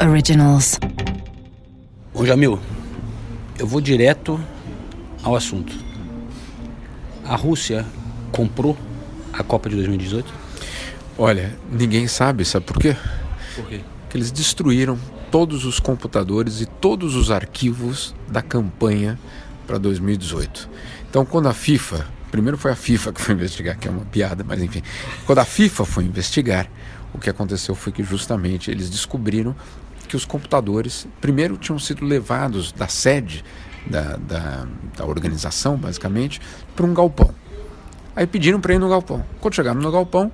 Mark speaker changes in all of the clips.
Speaker 1: Originals.
Speaker 2: Bom, Jamil, eu vou direto ao assunto. A Rússia comprou a Copa de 2018?
Speaker 3: Olha, ninguém sabe, sabe por quê?
Speaker 2: Por quê?
Speaker 3: Que eles destruíram todos os computadores e todos os arquivos da campanha para 2018. Então, quando a FIFA, primeiro foi a FIFA que foi investigar, que é uma piada, mas enfim, quando a FIFA foi investigar, o que aconteceu foi que justamente eles descobriram que os computadores, primeiro, tinham sido levados da sede da, da, da organização, basicamente, para um galpão. Aí pediram para ir no galpão. Quando chegaram no galpão,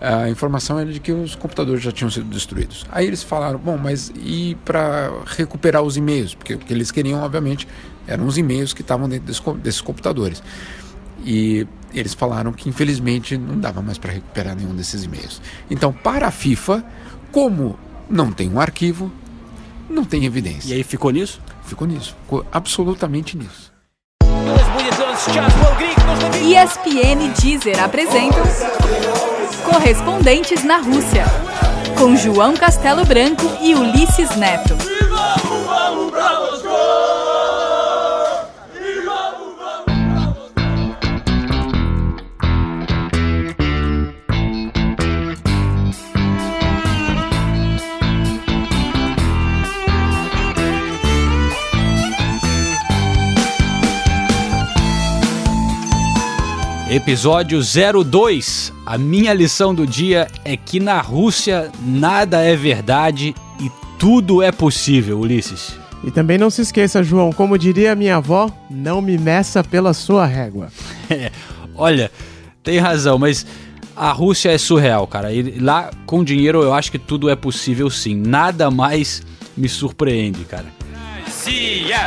Speaker 3: a informação era de que os computadores já tinham sido destruídos. Aí eles falaram, bom, mas e para recuperar os e-mails? Porque o que eles queriam, obviamente, eram os e-mails que estavam dentro desse, desses computadores. E eles falaram que, infelizmente, não dava mais para recuperar nenhum desses e-mails. Então, para a FIFA, como não tem um arquivo, não tem evidência.
Speaker 2: E aí ficou nisso?
Speaker 3: Ficou nisso, ficou absolutamente nisso.
Speaker 4: ESPN e Deezer apresentam Correspondentes na Rússia, com João Castelo Branco e Ulisses Neto.
Speaker 2: Episódio 02. A minha lição do dia é que na Rússia nada é verdade e tudo é possível, Ulisses.
Speaker 5: E também não se esqueça, João, como diria minha avó, não me meça pela sua régua.
Speaker 2: É, olha, tem razão, mas a Rússia é surreal, cara. E lá com dinheiro eu acho que tudo é possível sim. Nada mais me surpreende, cara.
Speaker 6: Rússia!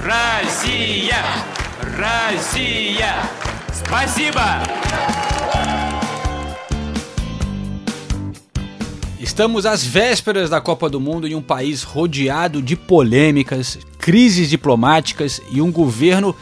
Speaker 6: Rússia! Rússia! Спасибо!
Speaker 2: Estamos às vésperas da Copa do Mundo em um país rodeado de polêmicas, crises diplomáticas e um governo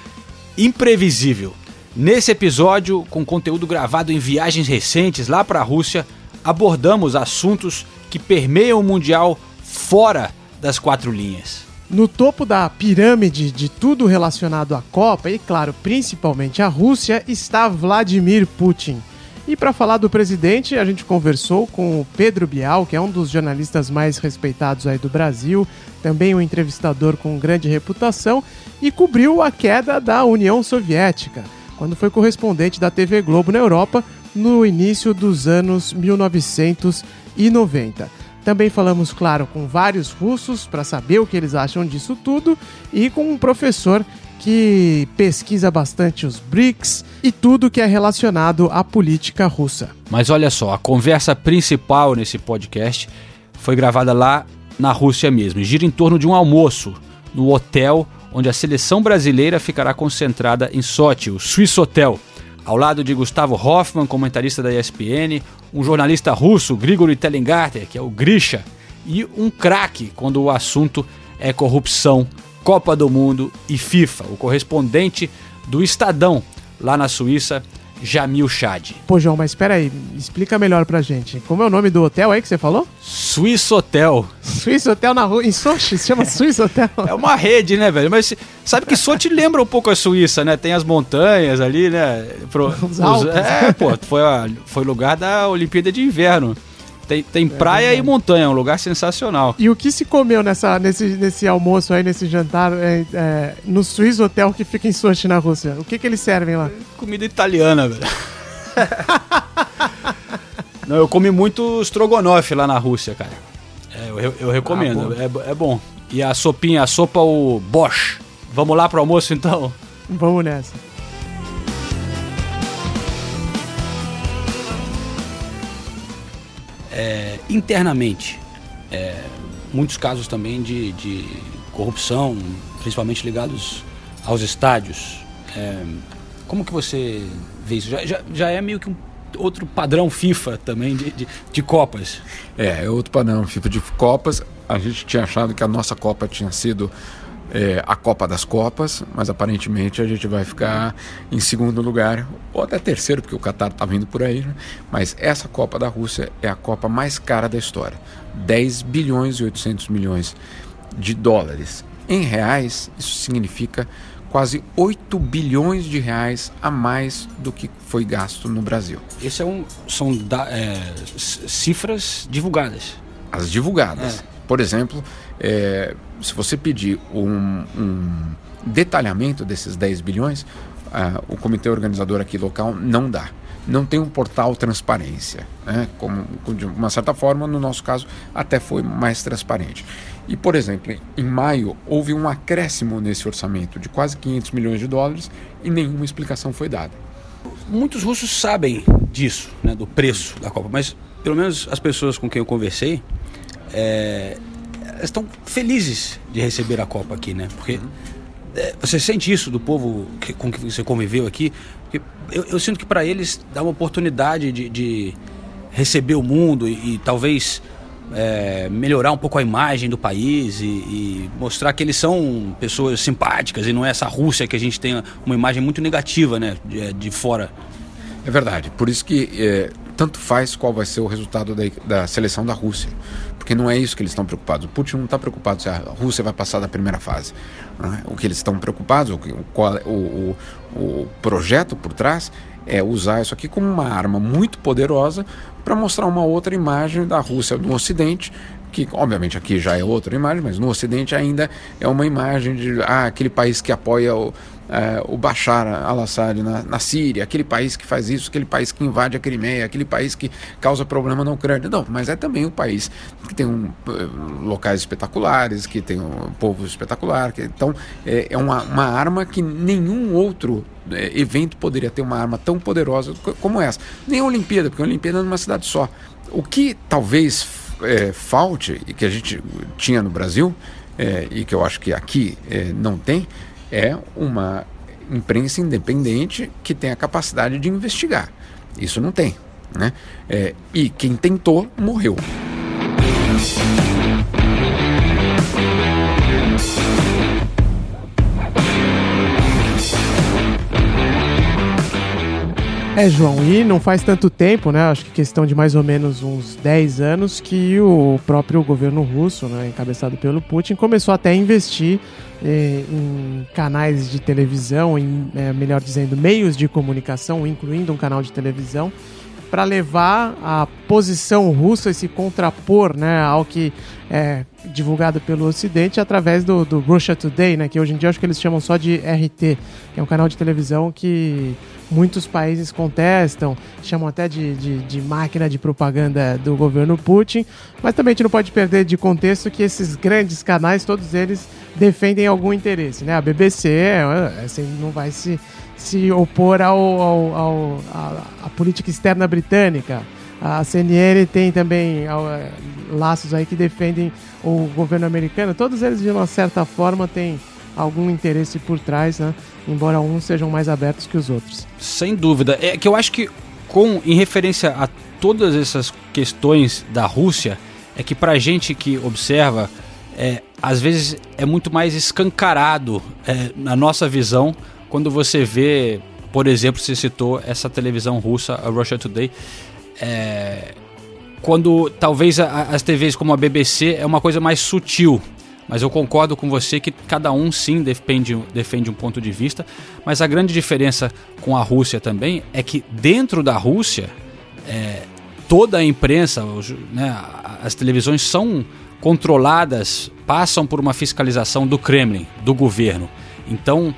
Speaker 2: imprevisível. Nesse episódio, com conteúdo gravado em viagens recentes lá para a Rússia, abordamos assuntos que permeiam o Mundial fora das quatro linhas.
Speaker 5: No topo da pirâmide de tudo relacionado à Copa, e claro, principalmente à Rússia, está Vladimir Putin. E para falar do presidente, a gente conversou com o Pedro Bial, que é um dos jornalistas mais respeitados aí do Brasil, também um entrevistador com grande reputação, e cobriu a queda da União Soviética, quando foi correspondente da TV Globo na Europa no início dos anos 1990. Também falamos, claro, com vários russos para saber o que eles acham disso tudo e com um professor que pesquisa bastante os BRICS e tudo que é relacionado à política russa.
Speaker 2: Mas olha só, a conversa principal nesse podcast foi gravada lá na Rússia mesmo. Gira em torno de um almoço no hotel onde a seleção brasileira ficará concentrada em Sochi, o Swiss Hotel. Ao lado de Gustavo Hoffman, comentarista da ESPN, um jornalista russo, Grigory Telengarter, que é o Grisha, e um craque quando o assunto é corrupção, Copa do Mundo e FIFA, o correspondente do Estadão, lá na Suíça, Jamil Chad.
Speaker 5: Pô, João, mas espera aí, explica melhor pra gente. Como é o nome do hotel aí que você falou?
Speaker 2: Swiss Hotel.
Speaker 5: Swiss Hotel na rua, em Sochi, se chama Swiss Hotel.
Speaker 2: É uma rede, né, velho? Mas sabe que Sochi lembra um pouco a Suíça, né? Tem as montanhas ali, né? Pro,
Speaker 5: Os Alpes.
Speaker 2: é, pô, foi, a- foi lugar da Olimpíada de Inverno. Tem, tem praia e montanha, é um lugar sensacional.
Speaker 5: E o que se comeu nessa, nesse, nesse almoço aí, nesse jantar, é, é, no Swiss Hotel que fica em Sochi, na Rússia? O que que eles servem lá?
Speaker 2: Comida italiana, velho. Não, eu comi muito strogonoff lá na Rússia, cara. É, eu, eu recomendo,
Speaker 5: Ah,
Speaker 2: é, bo- é bom. E a sopinha, a sopa, o Bosch. Vamos lá pro almoço, então?
Speaker 5: Vamos nessa.
Speaker 2: É, internamente, é, muitos casos também de, de corrupção, principalmente ligados aos estádios. É, como que você vê isso? Já, já, já é meio que um outro padrão FIFA também de, de, de Copas.
Speaker 3: É, é outro padrão FIFA de Copas. A gente tinha achado que a nossa Copa tinha sido é, a Copa das Copas, mas aparentemente a gente vai ficar em segundo lugar, ou até terceiro, porque o Qatar está vindo por aí. Né? Mas essa Copa da Rússia é a Copa mais cara da história: 10 bilhões e 800 milhões de dólares. Em reais, isso significa quase 8 bilhões de reais a mais do que foi gasto no Brasil.
Speaker 2: Esse é um, são da, é, cifras divulgadas.
Speaker 3: As divulgadas. É. Por exemplo, é, se você pedir um, um, detalhamento desses 10 bilhões, uh, o comitê organizador aqui local não dá. Não tem um portal transparência. Né? Como, de uma certa forma, no nosso caso, até foi mais transparente. E, por exemplo, em maio houve um acréscimo nesse orçamento de quase 500 milhões de dólares e nenhuma explicação foi dada.
Speaker 2: Muitos russos sabem disso, né, do preço da Copa, mas pelo menos as pessoas com quem eu conversei, é, estão felizes de receber a Copa aqui, né? Porque é, você sente isso do povo que, com que você conviveu aqui? Eu, eu, sinto que para eles dá uma oportunidade de, de receber o mundo e, e talvez é, melhorar um pouco a imagem do país e, e, mostrar que eles são pessoas simpáticas e não é essa Rússia que a gente tem uma imagem muito negativa, né, de, de fora.
Speaker 3: É verdade. Por isso que é, tanto faz qual vai ser o resultado da, da seleção da Rússia porque não é isso que eles estão preocupados. O Putin não está preocupado se a Rússia vai passar da primeira fase. Né? O que eles estão preocupados, o, o, o, o projeto por trás é usar isso aqui como uma arma muito poderosa para mostrar uma outra imagem da Rússia no Ocidente, que obviamente aqui já é outra imagem, mas no Ocidente ainda é uma imagem de ah, aquele país que apoia o, é, o Bashar al-Assad na, na, Síria, aquele país que faz isso, aquele país que invade a Crimeia, aquele país que causa problema na Ucrânia. Não, mas é também um país que tem um, eh, locais espetaculares, que tem um povo espetacular. Que, então, é, é uma, uma arma que nenhum outro é, evento poderia ter uma arma tão poderosa como essa. Nem a Olimpíada, porque a Olimpíada é numa cidade só. O que talvez é, falte, e que a gente tinha no Brasil, é, e que eu acho que aqui é, não tem, é uma imprensa independente que tem a capacidade de investigar. Isso não tem. Né? É, e quem tentou morreu.
Speaker 5: É, João, e não faz tanto tempo, né? Acho que questão de mais ou menos uns 10 anos que o próprio governo russo, né, encabeçado pelo Putin, começou até a investir eh, em canais de televisão, em, eh, melhor dizendo, meios de comunicação, incluindo um canal de televisão, para levar a posição russa e se contrapor né, ao que é divulgado pelo Ocidente através do, do Russia Today, né, que hoje em dia acho que eles chamam só de RT, que é um canal de televisão que muitos países contestam, chamam até de, de, de, máquina de propaganda do governo Putin, mas também a gente não pode perder de contexto que esses grandes canais, todos eles defendem algum interesse, né? A BBC é, assim, não vai se, se opor ao, ao, ao a, a, política externa britânica. A CNN tem também é, laços aí que defendem o governo americano. Todos eles, de uma certa forma, têm algum interesse por trás, né? embora uns sejam mais abertos que os outros.
Speaker 2: Sem dúvida. É que eu acho que, com em referência a todas essas questões da Rússia, é que para gente que observa, é, às vezes é muito mais escancarado é, na nossa visão quando você vê, por exemplo, você citou essa televisão russa, a Russia Today, é, quando talvez a, as TVs como a BBC é uma coisa mais sutil, mas eu concordo com você que cada um sim defende, defende um ponto de vista. Mas a grande diferença com a Rússia também é que dentro da Rússia, é, toda a imprensa, né, as televisões são controladas, passam por uma fiscalização do Kremlin, do governo. Então,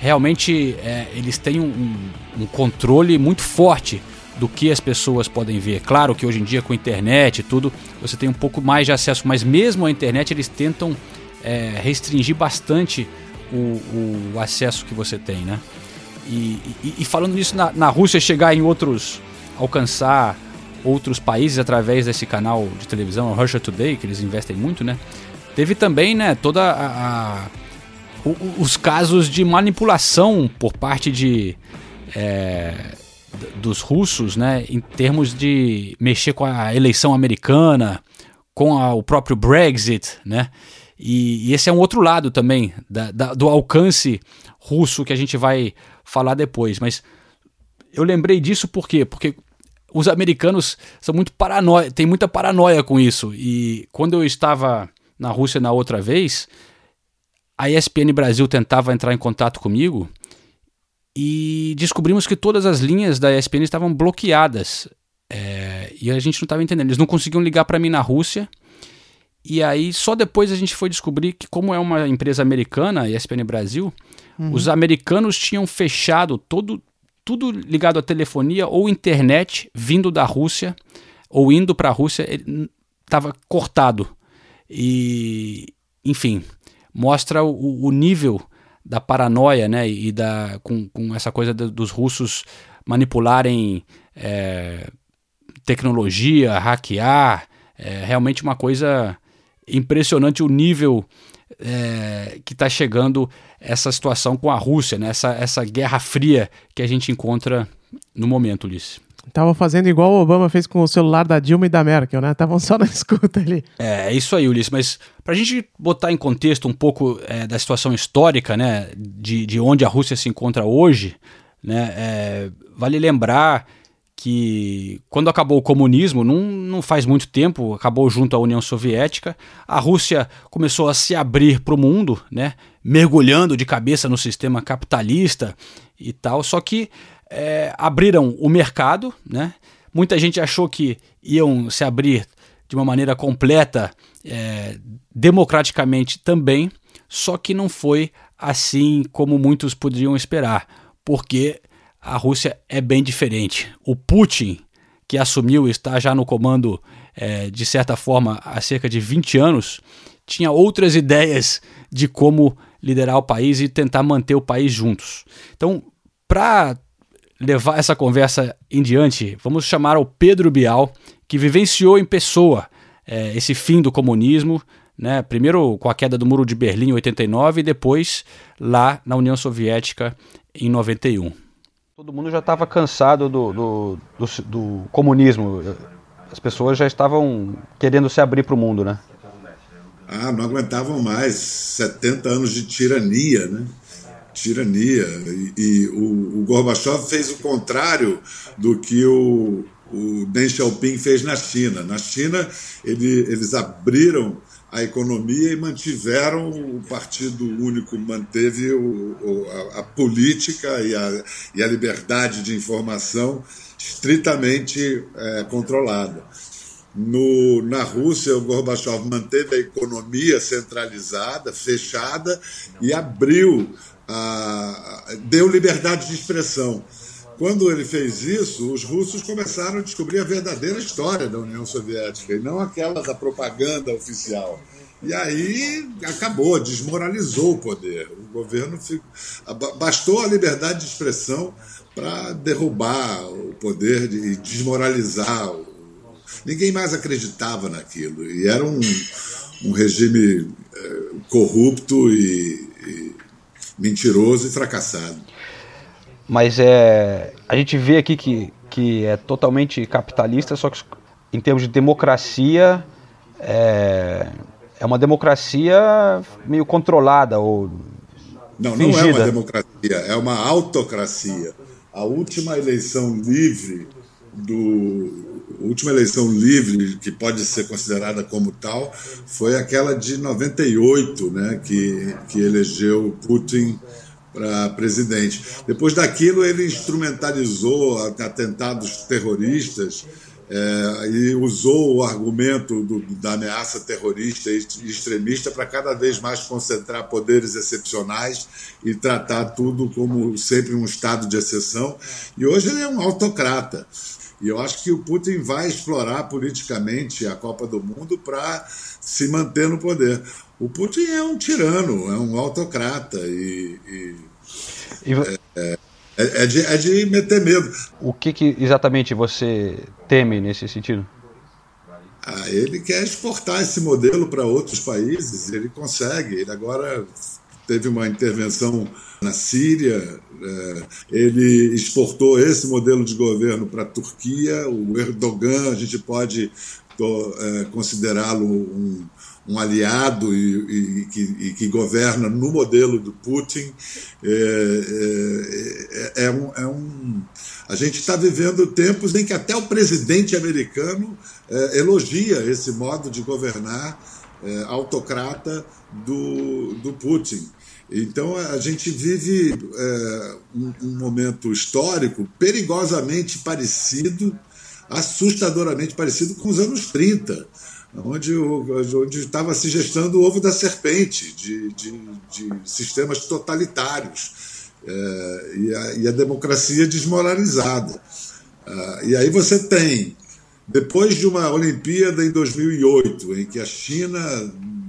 Speaker 2: realmente, é, eles têm um, um controle muito forte do que as pessoas podem ver. Claro que hoje em dia com a internet e tudo, você tem um pouco mais de acesso, mas mesmo a internet eles tentam é, restringir bastante o, o, acesso que você tem, né? E, e, e falando nisso, na, na, Rússia chegar em outros, alcançar outros países através desse canal de televisão, o Russia Today, que eles investem muito, né? Teve também, né, toda a, a os casos de manipulação por parte de é, dos russos, né, em termos de mexer com a eleição americana, com a, o próprio Brexit, né? E, e esse é um outro lado também da, da, do alcance russo que a gente vai falar depois. Mas eu lembrei disso por quê? Porque os americanos são muito paranoia, tem muita paranoia com isso. E quando eu estava na Rússia na outra vez, a ESPN Brasil tentava entrar em contato comigo e descobrimos que todas as linhas da ESPN estavam bloqueadas. É, e a gente não estava entendendo. Eles não conseguiam ligar para mim na Rússia. E aí, só depois a gente foi descobrir que, como é uma empresa americana, a ESPN Brasil, uhum. os americanos tinham fechado todo, tudo ligado à telefonia ou internet vindo da Rússia ou indo para a Rússia, estava cortado. E, enfim, mostra o, o, nível da paranoia, né? E da, com, com essa coisa dos russos manipularem é, tecnologia, hackear. É realmente uma coisa impressionante o nível é, que está chegando essa situação com a Rússia, né? essa, essa guerra fria que a gente encontra no momento, Ulisses.
Speaker 5: Estavam fazendo igual o Obama fez com o celular da Dilma e da Merkel, né? Estavam só na escuta ali.
Speaker 2: É, é isso aí, Ulisses. Mas para a gente botar em contexto um pouco é, da situação histórica, né? De, de onde a Rússia se encontra hoje, né? É, vale lembrar que quando acabou o comunismo, não, não faz muito tempo, acabou junto à União Soviética, a Rússia começou a se abrir para o mundo, né, mergulhando de cabeça no sistema capitalista e tal, só que é, abriram o mercado, né, muita gente achou que iam se abrir de uma maneira completa, é, democraticamente também, só que não foi assim como muitos poderiam esperar, porque a Rússia é bem diferente. O Putin, que assumiu está já no comando, é, de certa forma, há cerca de 20 anos, tinha outras ideias de como liderar o país e tentar manter o país juntos. Então, para levar essa conversa em diante, vamos chamar o Pedro Bial, que vivenciou em pessoa é, esse fim do comunismo, né? primeiro com a queda do Muro de Berlim em 89 e depois lá na União Soviética em 91. Todo mundo já estava cansado do, do, do, do, comunismo. As pessoas já estavam querendo se abrir para o mundo, né?
Speaker 1: Ah, não aguentavam mais 70 anos de tirania, né? Tirania. E, e o, o Gorbachev fez o contrário do que o, o Deng Xiaoping fez na China. Na China, ele, eles abriram a economia e mantiveram o Partido Único, manteve o, o, a, a, política e a, e a, liberdade de informação estritamente é, controlada. No, na Rússia, o Gorbachev manteve a economia centralizada, fechada, e abriu, a, deu liberdade de expressão. Quando ele fez isso, os russos começaram a descobrir a verdadeira história da União Soviética e não aquela da propaganda oficial. E aí acabou, desmoralizou o poder. O governo ficou... bastou a liberdade de expressão para derrubar o poder e desmoralizar. Ninguém mais acreditava naquilo. E era um, um regime é, corrupto e, e mentiroso e fracassado.
Speaker 2: Mas é, a gente vê aqui que, que é totalmente capitalista, só que em termos de democracia é, é uma democracia meio controlada ou
Speaker 1: não, fingida. não é uma democracia, é uma autocracia. A última eleição livre do a última eleição livre que pode ser considerada como tal foi aquela de 98, né, que que elegeu Putin para presidente. Depois daquilo, ele instrumentalizou atentados terroristas é, e usou o argumento do, da ameaça terrorista e extremista para cada vez mais concentrar poderes excepcionais e tratar tudo como sempre um estado de exceção. E hoje ele é um autocrata. E eu acho que o Putin vai explorar politicamente a Copa do Mundo para se manter no poder. O Putin é um tirano, é um autocrata e. e, e é, é, é, de, é de meter medo.
Speaker 2: O que, que exatamente você teme nesse sentido?
Speaker 1: Ah, ele quer exportar esse modelo para outros países, ele consegue. Ele agora teve uma intervenção na Síria, é, ele exportou esse modelo de governo para a Turquia, o Erdogan, a gente pode é, considerá-lo um, um, aliado e, e, que, e, que, governa no modelo do Putin. É, é, é um, é um, a gente está vivendo tempos em que até o presidente americano é, elogia esse modo de governar é, autocrata do, do Putin. Então a gente vive é, um, um, momento histórico perigosamente parecido, assustadoramente parecido com os anos 30, onde, estava se gestando o ovo da serpente de, de, de sistemas totalitários é, e, a, e, a, democracia desmoralizada. Ah, e aí você tem, depois de uma Olimpíada em 2008, em que a China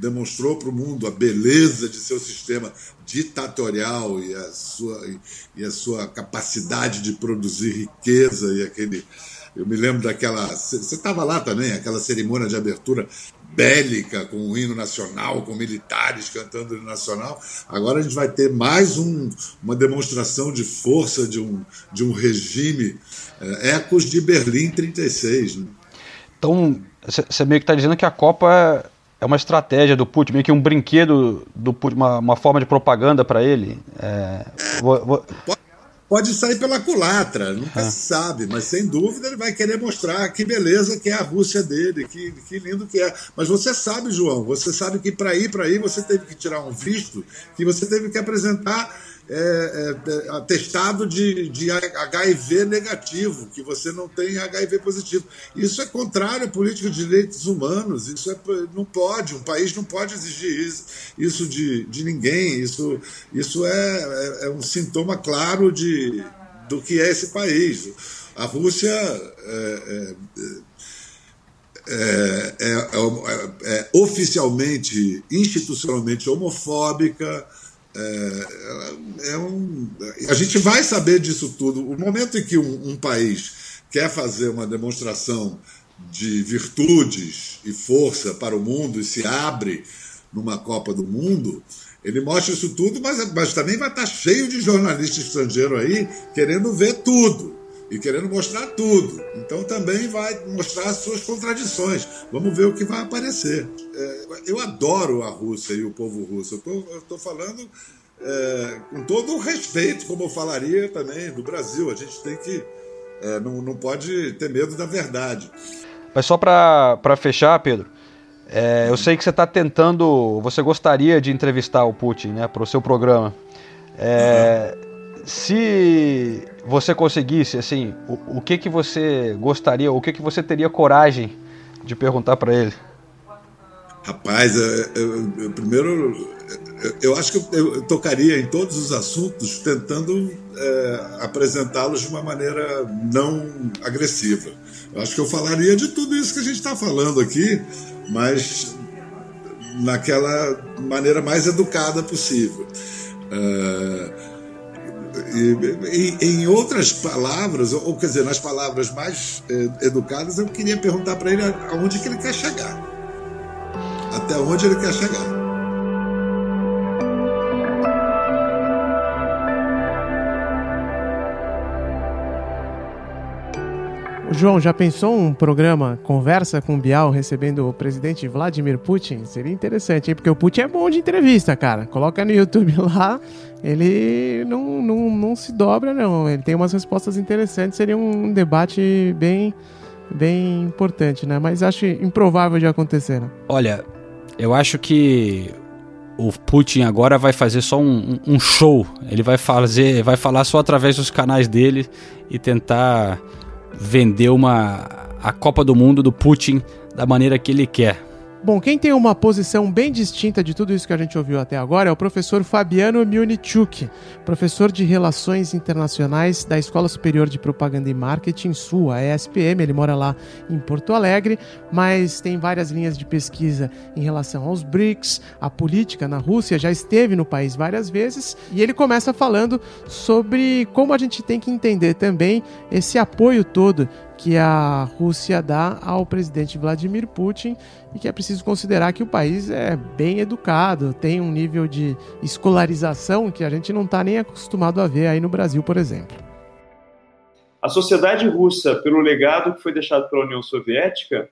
Speaker 1: demonstrou para o mundo a beleza de seu sistema ditatorial e a sua, e a sua capacidade de produzir riqueza e aquele. Eu me lembro daquela. Você estava lá também, aquela cerimônia de abertura bélica, com o hino nacional, com militares cantando o hino nacional. Agora a gente vai ter mais um, uma demonstração de força de um, de um regime, é, ecos de Berlim 36. Né?
Speaker 2: Então, você meio que está dizendo que a Copa é uma estratégia do Putin, meio que um brinquedo do Putin, uma, uma forma de propaganda para ele. É,
Speaker 1: vou, vou... Pode sair pela culatra, nunca ah. se sabe, mas sem dúvida ele vai querer mostrar que beleza que é a Rússia dele, que, que lindo que é. Mas você sabe, João, você sabe que para ir para aí você teve que tirar um visto, que você teve que apresentar é, é, atestado de, de HIV negativo, que você não tem HIV positivo. Isso é contrário à política de direitos humanos, isso é, não pode, um país não pode exigir isso, isso de, de ninguém, isso, isso é, é, é um sintoma claro de, do que é esse país. A Rússia é, é, oficialmente, institucionalmente homofóbica, é, é um, a gente vai saber disso tudo. O momento em que um, um, país quer fazer uma demonstração de virtudes e força para o mundo e se abre numa Copa do Mundo, ele mostra isso tudo, mas, mas também vai estar cheio de jornalista estrangeiro aí querendo ver tudo e querendo mostrar tudo. Então também vai mostrar as suas contradições. Vamos ver o que vai aparecer. É, eu adoro a Rússia e o povo russo. Eu estou falando é, com todo o respeito, como eu falaria também do Brasil. A gente tem que. É, não, não pode ter medo da verdade.
Speaker 2: Mas só para fechar, Pedro. É, eu sei que você está tentando. Você gostaria de entrevistar o Putin né, para o seu programa. É, uhum se você conseguisse, assim, o, o que que você gostaria, o que que você teria coragem de perguntar para ele?
Speaker 1: Rapaz, eu, eu, eu, primeiro, eu, acho que eu, tocaria em todos os assuntos tentando é, apresentá-los de uma maneira não agressiva. Eu acho que eu falaria de tudo isso que a gente está falando aqui, mas naquela maneira mais educada possível. É, em outras palavras, ou quer dizer, nas palavras mais eh, educadas, eu queria perguntar para ele aonde que ele quer chegar. Até onde ele quer chegar.
Speaker 5: João, já pensou um programa Conversa com Bial recebendo o presidente Vladimir Putin? Seria interessante, hein? Porque o Putin é bom de entrevista, cara. Coloca no YouTube lá, ele não, não, não se dobra, não. Ele tem umas respostas interessantes, seria um debate bem, bem importante, né? Mas acho improvável de acontecer, né?
Speaker 2: Olha, eu acho que o Putin agora vai fazer só um, um show. Ele vai fazer, vai falar só através dos canais dele e tentar vender uma a Copa do Mundo do Putin da maneira que ele quer.
Speaker 5: Bom, quem tem uma posição bem distinta de tudo isso que a gente ouviu até agora é o professor Fabiano Miunichuk, professor de Relações Internacionais da Escola Superior de Propaganda e Marketing Sul, a ESPM. Ele mora lá em Porto Alegre, mas tem várias linhas de pesquisa em relação aos BRICS, a política na Rússia, já esteve no país várias vezes, e ele começa falando sobre como a gente tem que entender também esse apoio todo que a Rússia dá ao presidente Vladimir Putin e que é preciso considerar que o país é bem educado, tem um nível de escolarização que a gente não está nem acostumado a ver aí no Brasil, por exemplo.
Speaker 7: A sociedade russa, pelo legado que foi deixado pela União Soviética,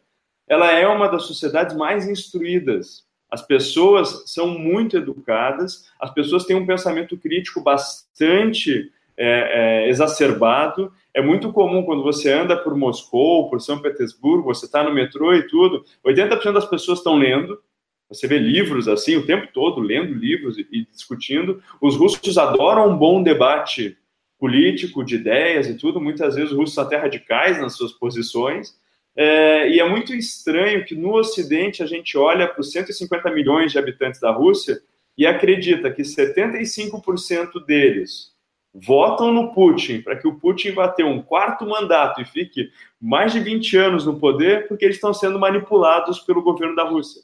Speaker 7: ela é uma das sociedades mais instruídas. As pessoas são muito educadas, as pessoas têm um pensamento crítico bastante é, é, exacerbado. É muito comum quando você anda por Moscou, por São Petersburgo, você está no metrô e tudo, 80% das pessoas estão lendo. Você vê livros assim o tempo todo, lendo livros e, e discutindo. Os russos adoram um bom debate político, de ideias e tudo. Muitas vezes os russos até radicais nas suas posições. É, e é muito estranho que no Ocidente a gente olha para os 150 milhões de habitantes da Rússia e acredita que 75% deles votam no Putin para que o Putin vá ter um quarto mandato e fique mais de 20 anos no poder porque eles estão sendo manipulados pelo governo da Rússia.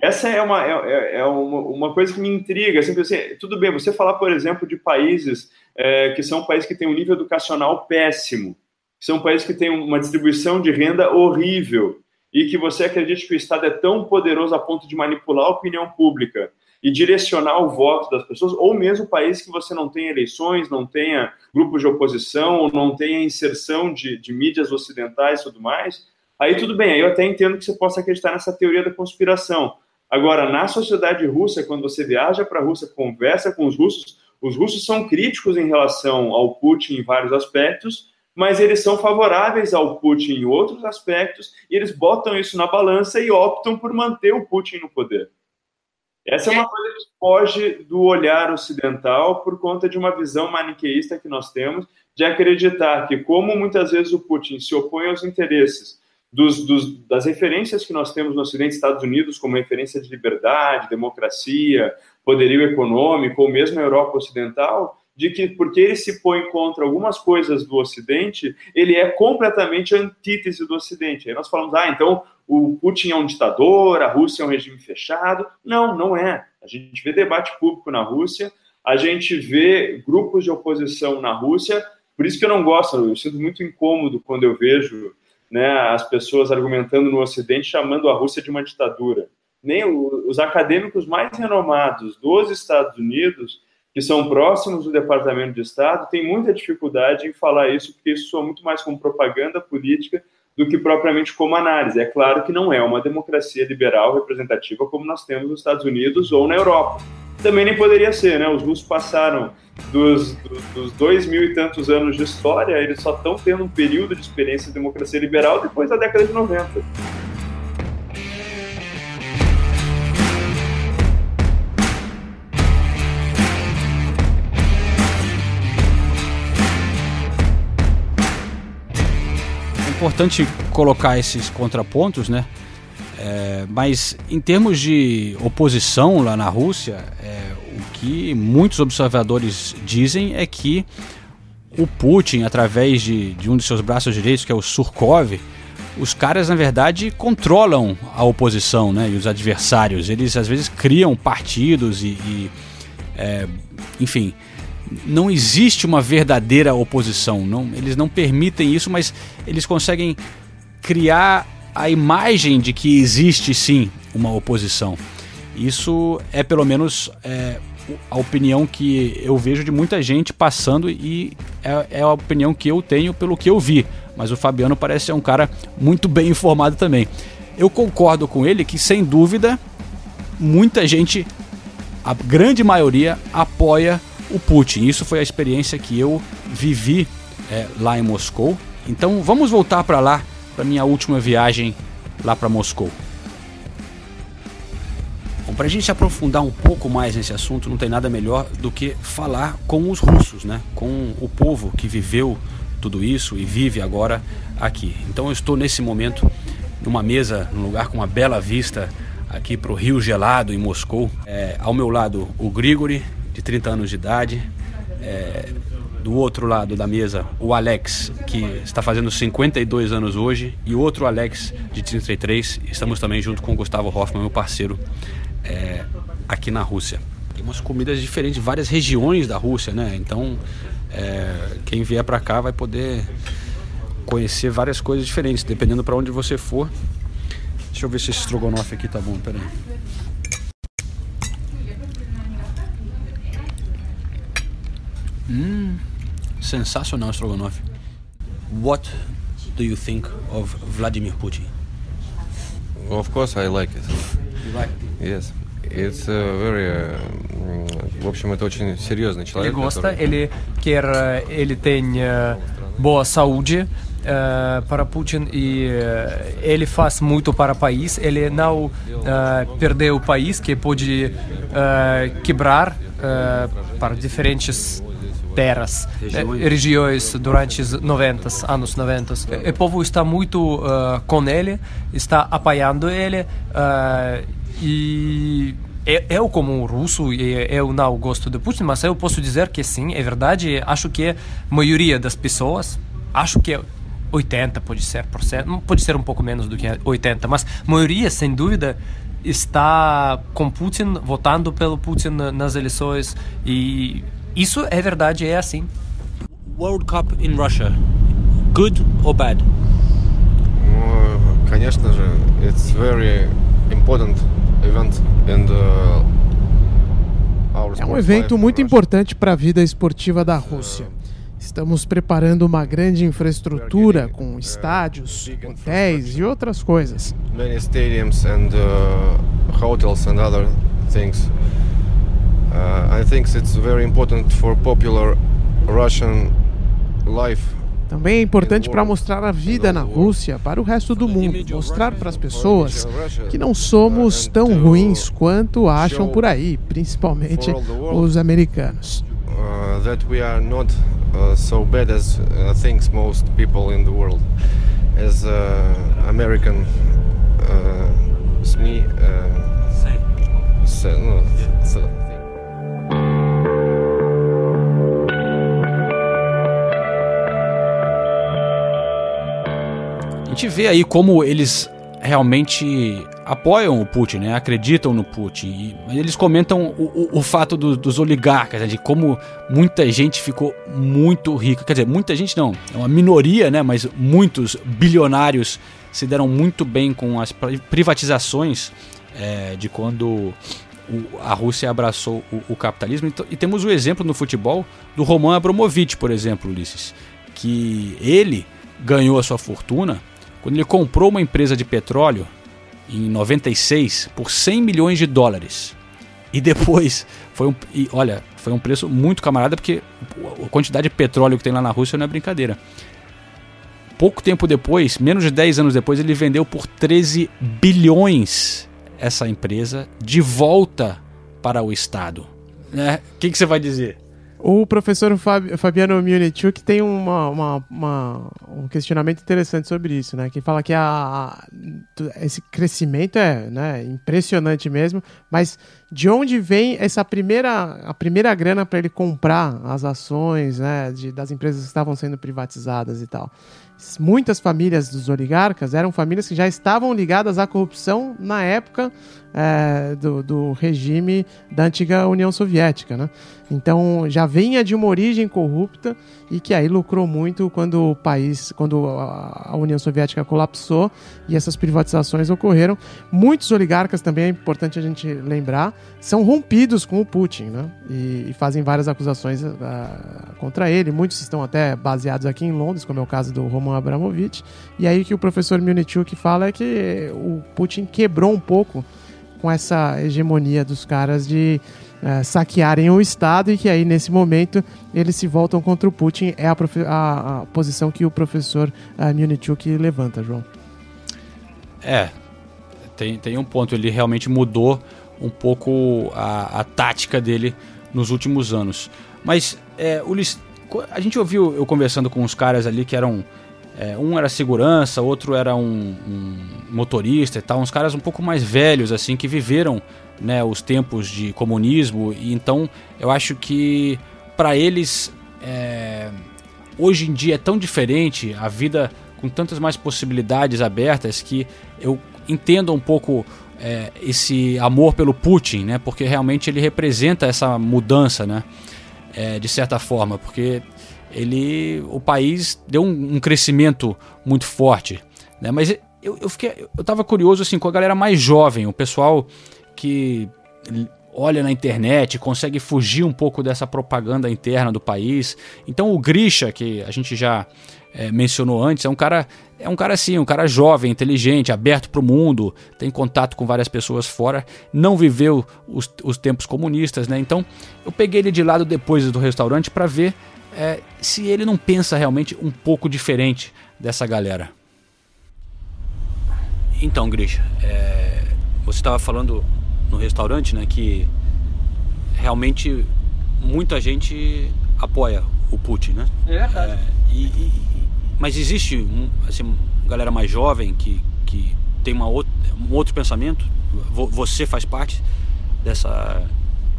Speaker 7: Essa é uma, é, é, é uma, uma, coisa que me intriga. Sempre assim, tudo bem, você falar, por exemplo, de países é, que são países que têm um nível educacional péssimo, que são países que têm uma distribuição de renda horrível, e que você acredita que o Estado é tão poderoso a ponto de manipular a opinião pública e direcionar o voto das pessoas, ou mesmo países que você não tenha eleições, não tenha grupos de oposição, ou não tenha inserção de, de mídias ocidentais e tudo mais, aí tudo bem, aí eu até entendo que você possa acreditar nessa teoria da conspiração. Agora, na sociedade russa, quando você viaja para a Rússia, conversa com os russos, os russos são críticos em relação ao Putin em vários aspectos, mas eles são favoráveis ao Putin em outros aspectos, e eles botam isso na balança e optam por manter o Putin no poder. Essa é uma coisa que foge do olhar ocidental por conta de uma visão maniqueísta que nós temos de acreditar que, como muitas vezes o Putin se opõe aos interesses dos, dos, das referências que nós temos no Ocidente, Estados Unidos, como referência de liberdade, democracia, poderio econômico, ou mesmo a Europa Ocidental, de que porque ele se põe contra algumas coisas do Ocidente, ele é completamente antítese do Ocidente. Aí nós falamos, ah, então o Putin é um ditador, a Rússia é um regime fechado. Não, não é. A gente vê debate público na Rússia, a gente vê grupos de oposição na Rússia, por isso que eu não gosto, eu sinto muito incômodo quando eu vejo né, as pessoas argumentando no Ocidente chamando a Rússia de uma ditadura. Nem os acadêmicos mais renomados dos Estados Unidos que são próximos do Departamento de Estado têm muita dificuldade em falar isso, porque isso soa muito mais como propaganda política do que propriamente como análise. É claro que não é uma democracia liberal representativa como nós temos nos Estados Unidos ou na Europa. Também nem poderia ser, né? Os russos passaram dos, dos, dos dois mil e tantos anos de história, eles só estão tendo um período de experiência de democracia liberal depois da década de 90.
Speaker 2: Importante colocar esses contrapontos, né? É, mas em termos de oposição lá na Rússia, é, o que muitos observadores dizem é que o Putin, através de, de um de seus braços direitos, que é o Surkov, os caras na verdade controlam a oposição né, e os adversários. Eles às vezes criam partidos e, e é, enfim, não existe uma verdadeira oposição. Não, eles não permitem isso, mas eles conseguem criar a imagem de que existe sim uma oposição. Isso é pelo menos é, a opinião que eu vejo de muita gente passando e é, é, a opinião que eu tenho pelo que eu vi. Mas o Fabiano parece ser um cara muito bem informado também. Eu concordo com ele que, sem dúvida, muita gente, a grande maioria, apoia o Putin. Isso foi a experiência que eu vivi é, lá em Moscou. Então vamos voltar para lá, para minha última viagem lá para Moscou. Bom, para a gente aprofundar um pouco mais nesse assunto, não tem nada melhor do que falar com os russos, né? com o povo que viveu tudo isso e vive agora aqui. Então eu estou nesse momento numa mesa, num lugar com uma bela vista aqui para o Rio Gelado, em Moscou. É, ao meu lado, o Grigori, de 30 anos de idade. É, do outro lado da mesa, o Alex, que está fazendo 52 anos hoje, e outro Alex, de 33. Estamos também junto com o Gustavo Hoffman, meu parceiro, é, aqui na Rússia. Tem umas comidas diferentes de várias regiões da Rússia, né? Então, é, quem vier para cá vai poder conhecer várias coisas diferentes, dependendo para onde você for. Deixa eu ver se esse estrogonofe aqui tá bom, peraí. Hum, sensacional estrogonofe. What do you think of Vladimir Putin?
Speaker 8: Of course, I like it.
Speaker 2: You like
Speaker 8: Yes. It's uh, very... uh, м, в общем, это очень серьезный
Speaker 9: Ele
Speaker 8: человек.
Speaker 9: gosta,
Speaker 8: который-
Speaker 9: ele quer, eh, ele tem eh, boa saúde eh, para Putin e eh, ele faz muito para o país. Ele não eh, perdeu o país, que pode eh, quebrar eh, para diferentes terras,
Speaker 2: Regiões.
Speaker 9: eh, regiões durante os 90, anos 90. O povo está muito eh, com ele, está apoiando ele eh, e eu, eu, como russo, eu não gosto de Putin, mas eu posso dizer que sim, é verdade. Acho que a maioria das pessoas, acho que 80 pode ser pode ser um pouco menos do que 80, mas a maioria, sem dúvida, está com Putin, votando pelo Putin na- nas eleições. E isso é verdade, é assim.
Speaker 2: World Cup in Russia. Good or bad?
Speaker 8: Ну, конечно же, it's very important event and uh, our
Speaker 5: É um
Speaker 8: sports
Speaker 5: evento
Speaker 8: life in
Speaker 5: muito
Speaker 8: Russia.
Speaker 5: importante para a vida esportiva da Rússia. Estamos preparando uma grande infraestrutura com estádios, hotéis e outras coisas.
Speaker 8: Many stadiums and uh, hotels and other things. Uh, I think it's very important for popular Russian life.
Speaker 5: Também é importante para mostrar a vida na Rússia para o resto do mundo, mostrar para as pessoas que não somos tão ruins quanto acham por aí, principalmente os americanos.
Speaker 8: uh, that we are not uh, so bad as uh, thinks most people in the world. As uh, American uh, SME
Speaker 2: gente vê aí como eles realmente apoiam o Putin, né? acreditam no Putin. E eles comentam o, o- o fato do- dos oligarcas, né? de como muita gente ficou muito rica. Quer dizer, muita gente não, é uma minoria, né? mas muitos bilionários se deram muito bem com as pri- privatizações é, de quando a Rússia abraçou o, o capitalismo. Então- e temos o exemplo no futebol do Roman Abramovich, por exemplo, Ulisses, que ele ganhou a sua fortuna quando ele comprou uma empresa de petróleo em 96 por 100 milhões de dólares. E depois foi um, e olha, foi um preço muito camarada porque a quantidade de petróleo que tem lá na Rússia não é brincadeira. Pouco tempo depois, menos de 10 anos depois, ele vendeu por 13 bilhões essa empresa de volta para o Estado. Né? O que, que você vai dizer?
Speaker 5: O professor Fab- Fabiano Munichuk tem uma, uma- uma- um questionamento interessante sobre isso, né? Que fala que a, a- esse crescimento é né, impressionante mesmo, mas de onde vem essa primeira, a primeira grana para ele comprar as ações né, de- das empresas que estavam sendo privatizadas e tal? Muitas famílias dos oligarcas eram famílias que já estavam ligadas à corrupção na época é, do, do regime da antiga União Soviética, né? Então já vinha de uma origem corrupta e que aí lucrou muito quando o país, quando a União Soviética colapsou e essas privatizações ocorreram. Muitos oligarcas também é importante a gente lembrar são rompidos com o Putin, né? E, e fazem várias acusações ah, contra ele. Muitos estão até baseados aqui em Londres, como é o caso do Roman Abramovich. E aí o que o professor Munichuk fala é que o Putin quebrou um pouco com essa hegemonia dos caras de eh, saquearem o Estado e que aí, nesse momento, eles se voltam contra o Putin. É a, a- a posição que o professor uh, Munichuk levanta, João.
Speaker 2: É, tem, tem um ponto. Ele realmente mudou um pouco a, a tática dele nos últimos anos. Mas, é, Ulisses, a gente ouviu eu conversando com uns caras ali que eram. É, um era segurança, outro era um, um motorista e tal, uns caras um pouco mais velhos, assim, que viveram né, os tempos de comunismo. E então eu acho que para eles é, hoje em dia é tão diferente, a vida com tantas mais possibilidades abertas que eu entendo um pouco é, esse amor pelo Putin, né? Porque realmente ele representa essa mudança, né? É, de certa forma, porque ele, o país deu um, um crescimento muito forte, né? Mas eu, eu fiquei, eu tava curioso assim com a galera mais jovem, o pessoal que olha na internet, consegue fugir um pouco dessa propaganda interna do país. Então o Grisha, que a gente já é, mencionou antes, é um cara é um cara assim, um cara jovem, inteligente, aberto para o mundo, tem contato com várias pessoas fora, não viveu os, os tempos comunistas, né? Então eu peguei ele de lado depois do restaurante para ver é, se ele não pensa realmente um pouco diferente dessa galera. Então, Grisha, é, você estava falando no restaurante, né, que realmente muita gente apoia o Putin, né?
Speaker 9: É verdade. É,
Speaker 2: e, e, mas existe assim, galera mais jovem que, que tem uma outra, um outro pensamento? Você faz parte dessa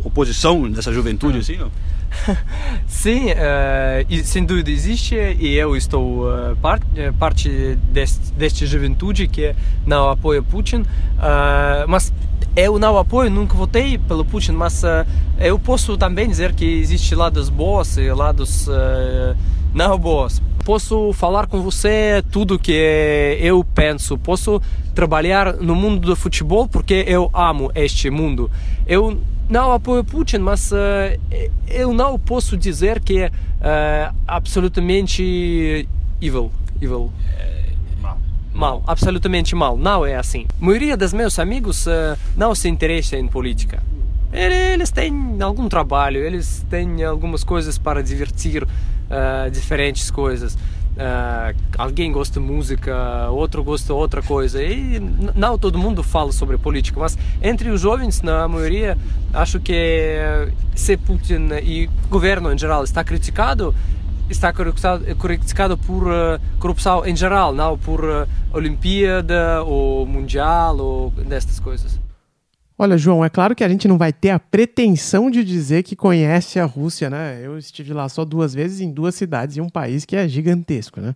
Speaker 2: oposição, dessa juventude, hum. assim? Não?
Speaker 9: Sim, uh, sem dúvida existe e eu estou uh, part, uh, parte deste, deste juventude que não apoia Putin, mas eu não apoio, nunca votei pelo Putin, mas eu posso também dizer que existe lados bons e lados não bons. Posso falar com você tudo que eu penso, posso trabalhar no mundo do futebol porque eu amo este mundo. Eu não apoio Putin, mas uh, eu não posso dizer que é uh, absolutamente evil. evil. mal. mal. absolutamente mal. Não é assim. A maioria dos meus amigos uh, não se interessa em política. Eles têm algum trabalho, eles têm algumas coisas para divertir, diferentes coisas. Uh, alguém gosta de música, outro gosta de outra coisa. E não todo mundo fala sobre política, mas entre os jovens, na maioria, acho que se Putin e o governo em geral está criticado, está criticado por uh, corrupção em geral, não por uh, Olimpíada ou Mundial ou destas coisas.
Speaker 5: Olha, João, é claro que a gente não vai ter a pretensão de dizer que conhece a Rússia, né? Eu estive lá só duas vezes em duas cidades e um país que é gigantesco, né?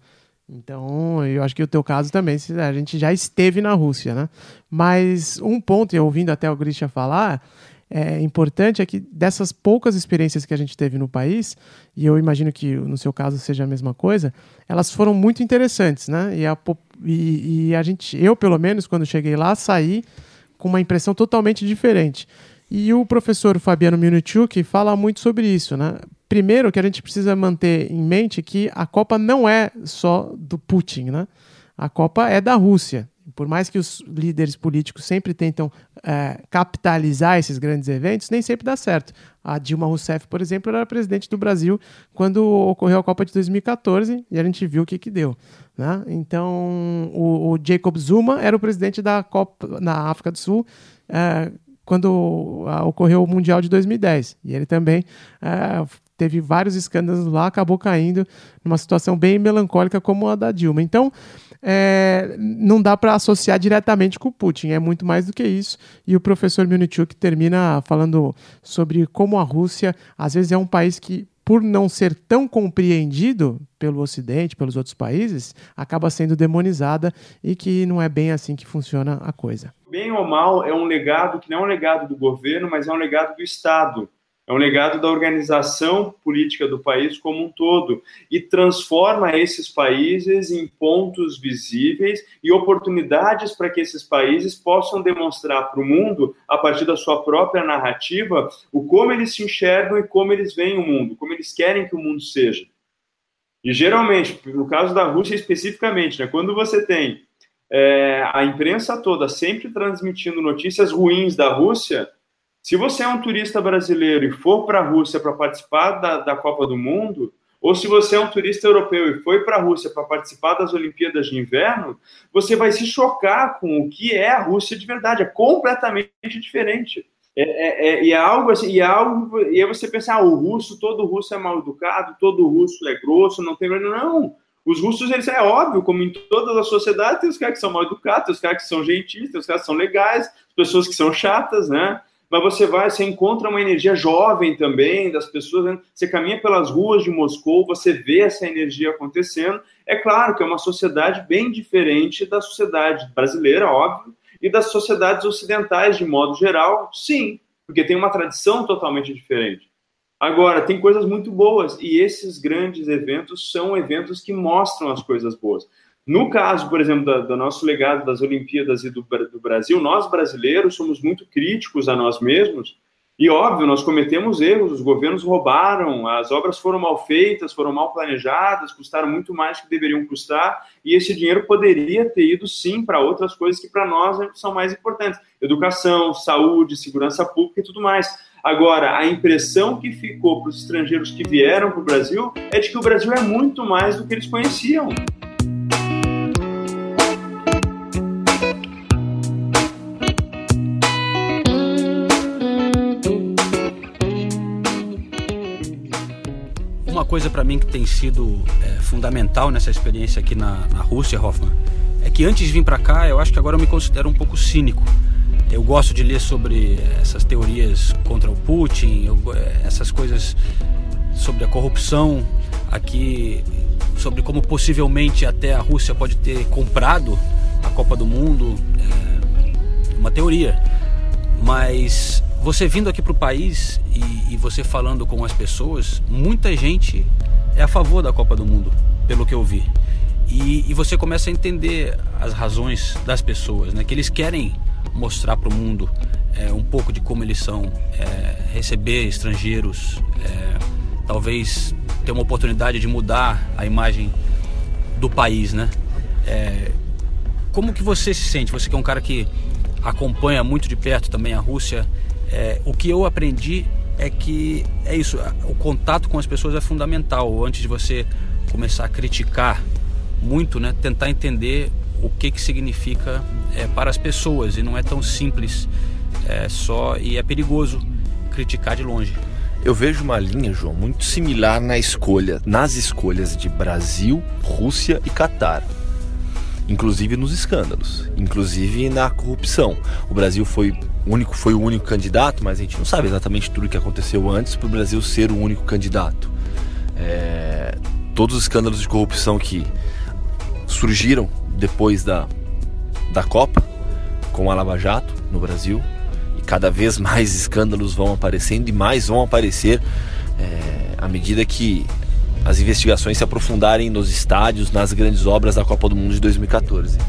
Speaker 5: Então, eu acho que o teu caso também, a gente já esteve na Rússia, né? Mas um ponto, e ouvindo até o Grisha falar, é importante é que dessas poucas experiências que a gente teve no país, e eu imagino que no seu caso seja a mesma coisa, elas foram muito interessantes, né? E a, e, e a gente, eu pelo menos, quando cheguei lá, saí com uma impressão totalmente diferente. E o professor Fabiano Minuchuk fala muito sobre isso, né? Primeiro que a gente precisa manter em mente que a Copa não é só do Putin, né? A Copa é da Rússia. Por mais que os líderes políticos sempre tentam é, capitalizar esses grandes eventos, nem sempre dá certo. A Dilma Rousseff, por exemplo, era presidente do Brasil quando ocorreu a Copa de 2014 e a gente viu o que, que deu. Né? Então, o, o, Jacob Zuma era o presidente da Copa na África do Sul é, quando a, ocorreu o Mundial de 2010. E ele também é, teve vários escândalos lá, acabou caindo numa situação bem melancólica como a da Dilma. Então, é, não dá para associar diretamente com o Putin, é muito mais do que isso. E o professor Milnichuk termina falando sobre como a Rússia, às vezes, é um país que por não ser tão compreendido pelo Ocidente, pelos outros países, acaba sendo demonizada e que não é bem assim que funciona a coisa.
Speaker 7: Bem ou mal, é um legado que não é um legado do governo, mas é um legado do Estado. É um legado da organização política do país como um todo e transforma esses países em pontos visíveis e oportunidades para que esses países possam demonstrar para o mundo, a partir da sua própria narrativa, o como eles se enxergam e como eles veem o mundo, como eles querem que o mundo seja. E geralmente, no caso da Rússia especificamente, né, quando você tem é, a imprensa toda sempre transmitindo notícias ruins da Rússia, se você é um turista brasileiro e for para a Rússia para participar da, da Copa do Mundo, ou se você é um turista europeu e foi para a Rússia para participar das Olimpíadas de Inverno, você vai se chocar com o que é a Rússia de verdade. É completamente diferente. É, é, é, e é algo assim, e é algo, e aí você pensa, ah, o russo, todo russo é mal educado, todo russo é grosso, não tem não. Os russos, eles é óbvio, como em todas as sociedades, tem os caras que são mal educados, tem os caras que são gentis, tem os caras que são legais, pessoas que são chatas, né? Mas você vai, você encontra uma energia jovem também das pessoas, né? você caminha pelas ruas de Moscou, você vê essa energia acontecendo. É claro que é uma sociedade bem diferente da sociedade brasileira, óbvio, e das sociedades ocidentais de modo geral, sim, porque tem uma tradição totalmente diferente. Agora, tem coisas muito boas, e esses grandes eventos são eventos que mostram as coisas boas. No caso, por exemplo, do, nosso legado das Olimpíadas e do, do, Brasil, nós brasileiros somos muito críticos a nós mesmos E óbvio, nós cometemos erros, os governos roubaram, as obras foram mal feitas, foram mal planejadas, custaram muito mais do que deveriam custar, e esse dinheiro poderia ter ido sim para outras coisas que para nós são mais importantes: educação, saúde, segurança pública e tudo mais. Agora, a impressão que ficou para os estrangeiros que vieram para o Brasil é de que o Brasil é muito mais do que eles conheciam.
Speaker 2: Uma coisa para mim que tem sido é, fundamental nessa experiência aqui na, na Rússia, Hoffman, é que antes de vir para cá, eu acho que agora eu me considero um pouco cínico. Eu gosto de ler sobre essas teorias contra o Putin, eu, é, essas coisas sobre a corrupção aqui, sobre como possivelmente até a Rússia pode ter comprado a Copa do Mundo. É uma teoria. Mas você vindo aqui para o país e, e, você falando com as pessoas, muita gente é a favor da Copa do Mundo, pelo que eu vi. E, e você começa a entender as razões das pessoas, né? Que eles querem mostrar para o mundo é, um pouco de como eles são, é, receber estrangeiros, é, talvez ter uma oportunidade de mudar a imagem do país, né? É, como que você se sente? Você que é um cara que acompanha muito de perto também a Rússia, é, o que eu aprendi é que é isso, o contato com as pessoas é fundamental antes de você começar a criticar muito, né? Tentar entender o que que significa é, para as pessoas e não é tão simples é, só e é perigoso criticar de longe.
Speaker 10: Eu vejo uma linha, João, muito similar na escolha, nas escolhas de Brasil, Rússia e Catar. Inclusive nos escândalos, inclusive na corrupção. O Brasil foi único, foi o único candidato, mas a gente não sabe exatamente tudo o que aconteceu antes para o Brasil ser o único candidato. É, todos os escândalos de corrupção que surgiram depois da, da Copa, com a Lava Jato no Brasil, e cada vez mais escândalos vão aparecendo e mais vão aparecer é, à medida que as investigações se aprofundarem nos estádios, nas grandes obras da Copa do Mundo de 2014.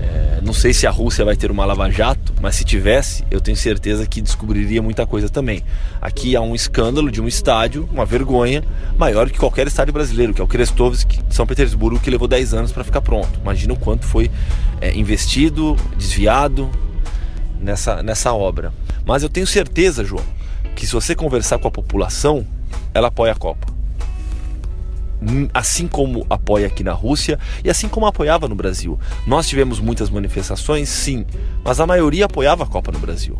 Speaker 10: É, não sei se a Rússia vai ter uma lava-jato, mas se tivesse, eu tenho certeza que descobriria muita coisa também. Aqui há um escândalo de um estádio, uma vergonha, maior que qualquer estádio brasileiro, que é o Krestovsk de São Petersburgo, que levou 10 anos para ficar pronto. Imagina o quanto foi é, investido, desviado nessa, nessa obra. Mas eu tenho certeza, João, que se você conversar com a população, ela apoia a Copa assim como apoia aqui na Rússia e assim como apoiava no Brasil. Nós tivemos muitas manifestações, sim, mas a maioria apoiava a Copa no Brasil.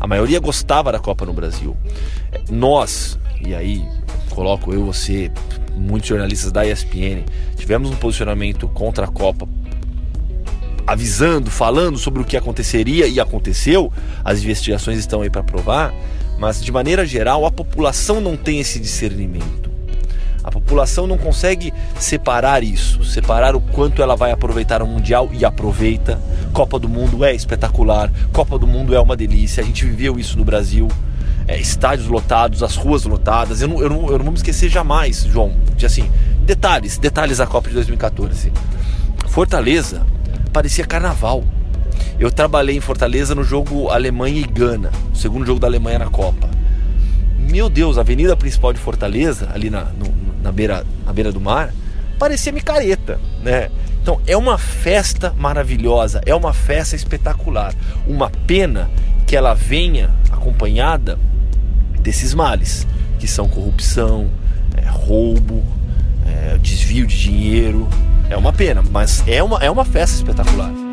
Speaker 10: A maioria gostava da Copa no Brasil. Nós, e aí coloco eu, você, muitos jornalistas da ESPN, tivemos um posicionamento contra a Copa avisando, falando sobre o que aconteceria e aconteceu. As investigações estão aí para provar, mas de maneira geral a população não tem esse discernimento. A população não consegue separar isso, separar o quanto ela vai aproveitar o Mundial e aproveita. Copa do Mundo é espetacular, Copa do Mundo é uma delícia, a gente viveu isso no Brasil. É, estádios lotados, as ruas lotadas. Eu não, eu, não, eu não vou me esquecer jamais, João, de assim, detalhes, detalhes da Copa de 2014. Fortaleza parecia carnaval. Eu trabalhei em Fortaleza no jogo Alemanha e Gana, o segundo jogo da Alemanha na Copa. Meu Deus, a avenida principal de Fortaleza, ali na, no, na beira, na beira do mar, parecia micareta, né? Então é uma festa maravilhosa, é uma festa espetacular. Uma pena que ela venha acompanhada desses males, que são corrupção, é, roubo, é, desvio de dinheiro. É uma pena, mas é uma, é uma festa espetacular.